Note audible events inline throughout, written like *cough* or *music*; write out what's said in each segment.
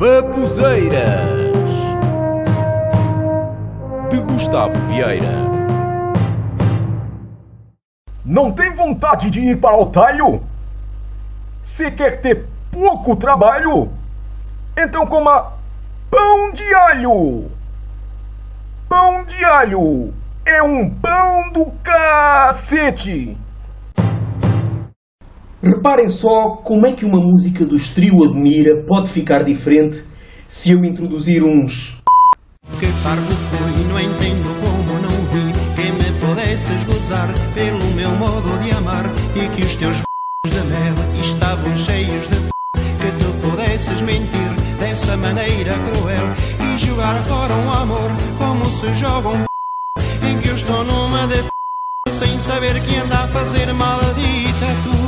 Babuzeiras de Gustavo Vieira. Não tem vontade de ir para o talho? Se quer ter pouco trabalho? Então coma pão de alho. Pão de alho é um pão do cacete. Reparem só como é que uma música do Trio Admira pode ficar diferente se eu introduzir uns. Que parvo foi, não entendo como não vi. Que me pudesses gozar pelo meu modo de amar. E que os teus *laughs* de mel estavam cheios de *laughs* que tu pudesses mentir dessa maneira cruel. E jogar fora um amor como se joga um *laughs* em que eu estou numa de sem saber que anda a fazer maledita tu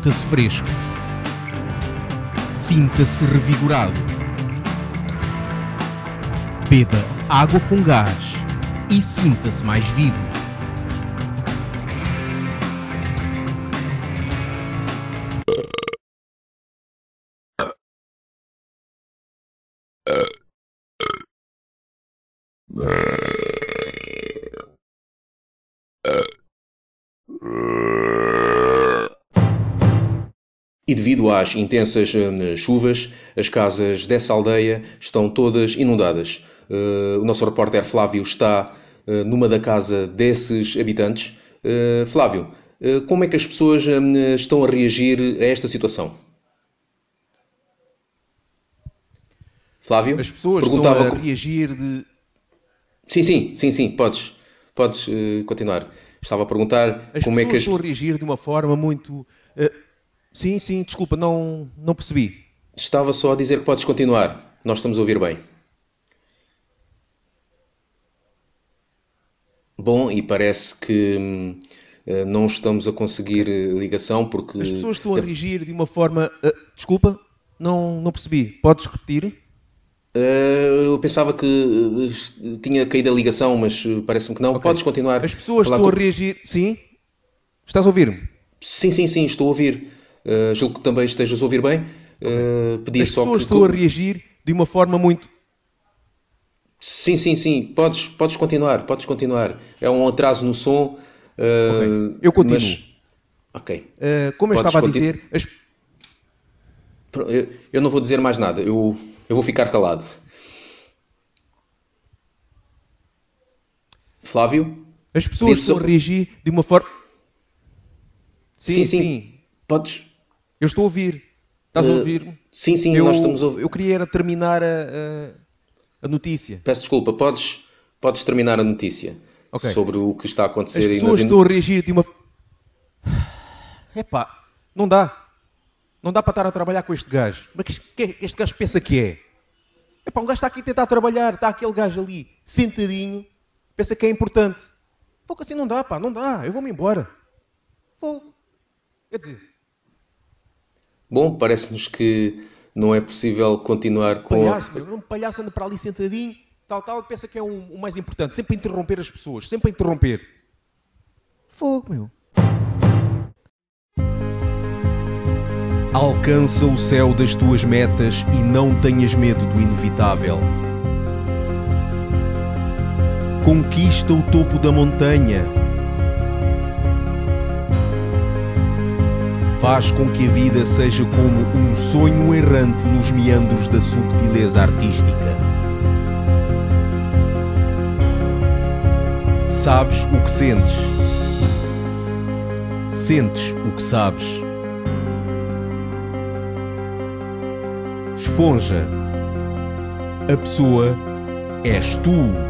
Sinta-se fresco. Sinta-se revigorado. Beba água com gás e sinta-se mais vivo. E devido às intensas hum, chuvas, as casas dessa aldeia estão todas inundadas. Uh, o nosso repórter Flávio está uh, numa da casa desses habitantes. Uh, Flávio, como é que as pessoas hum, estão a reagir a esta situação? Flávio? As pessoas Perguntava estão a reagir de. Sim, sim, sim, sim, podes, podes continuar. Estava a perguntar As como é pessoas que as... estão a reagir de uma forma muito. Sim, sim, desculpa, não, não percebi. Estava só a dizer que podes continuar. Nós estamos a ouvir bem. Bom, e parece que hum, eh, não estamos a conseguir eh, ligação porque... As pessoas estão a reagir de uma forma. eh, Desculpa, não, não percebi. Podes repetir? Eh, eu pensava que tinha caído a ligação, mas parece-me que não. Ok. Podes continuar. As pessoas estão a com- reagir. Sim? Estás a ouvir-me? Sim, sim, sim, estou a ouvir. Eh, julgo que também estejas a ouvir bem. Eh, pedir As só pessoas que... estão a reagir de uma forma muito. Sim, sim, sim. Podes, podes continuar, podes continuar. É um atraso no som. eh, Ok, eu continuo. mas- Ok. eh, como eu Podes estava a dizer, as- Eu, eu não vou dizer mais nada. Eu, eu vou ficar calado. Flávio? as pessoas estão a reagir de uma forma. Sim, sim, Podes? Eu estou a ouvir. Estás a Eh, ouvir? Sim, sim, eu, nós estamos a ouvir. Eu queria era terminar a, a, a notícia. Peço desculpa, podes, podes terminar a notícia Ok. sobre o que está a acontecer As pessoas nas estão a reagir de uma. Epá, não dá. Não dá para estar a trabalhar com este gajo. Mas que, que este gajo pensa que é? Epá, um gajo está aqui a tentar trabalhar, está aquele gajo ali, sentadinho, pensa que é importante. Pouco assim não dá, pá, não dá. Eu vou-me embora. Vou. Quer dizer, Bom, parece-nos que não é possível continuar com. palhaço, meu, um palhaço anda para ali sentadinho, tal, tal, pensa que é o o mais importante. Sempre a interromper as pessoas, sempre a interromper. Fogo, meu. Alcança o céu das tuas metas e não tenhas medo do inevitável. Conquista o topo da montanha. Faz com que a vida seja como um sonho errante nos meandros da subtileza artística. Sabes o que sentes. Sentes o que sabes. Esponja. A pessoa és tu.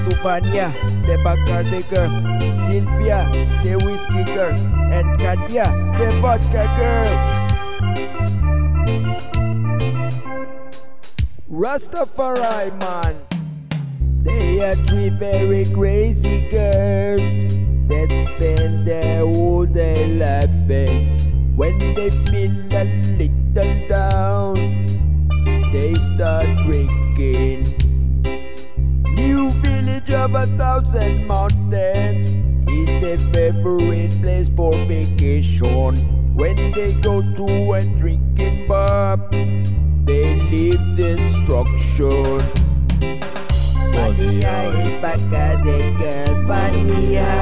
Stefania, the Bacardi girl, Sylvia, the whiskey girl, and Katya, the vodka girl. Rastafari man. They are three very crazy girls that spend their whole day laughing. When they feel a little down, they start drinking. A thousand mountains is their favorite place for vacation. When they go to a drinking bar, they leave the instruction. Vania at the girl, Vania.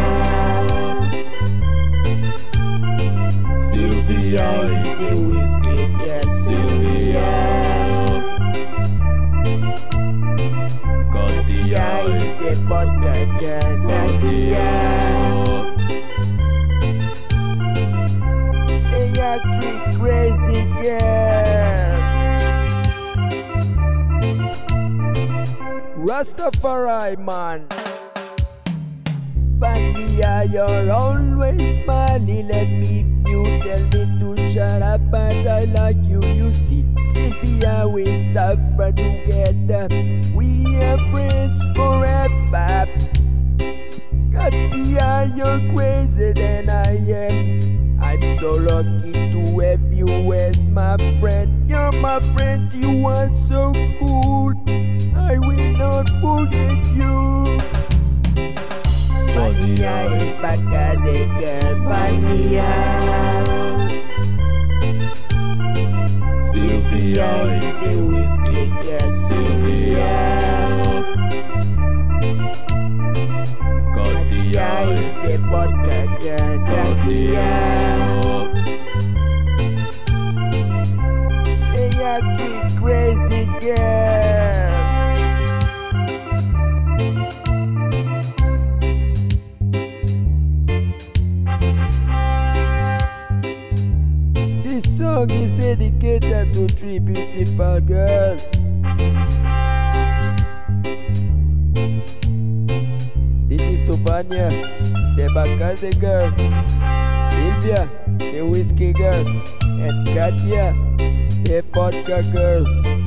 Sylvia is the whiskey vodka girl, Katia. They are three crazy girls. Rastafari man. Bandia, you're always smiling. Let me you tell me to shut up, but I like you. You see, Sylvia, we suffer together. We are friends forever. Katia, you're crazier than I am. I'm so lucky to have you as my friend. You're my friend, you are so cool. I will not forget you. Vania is back at the girl, Vania. Sylvia is the whiskey girl, Sylvia. Three beautiful girls. This is Stefania, the Bacardi girl, Sylvia, the whiskey girl, and Katia, the vodka girl.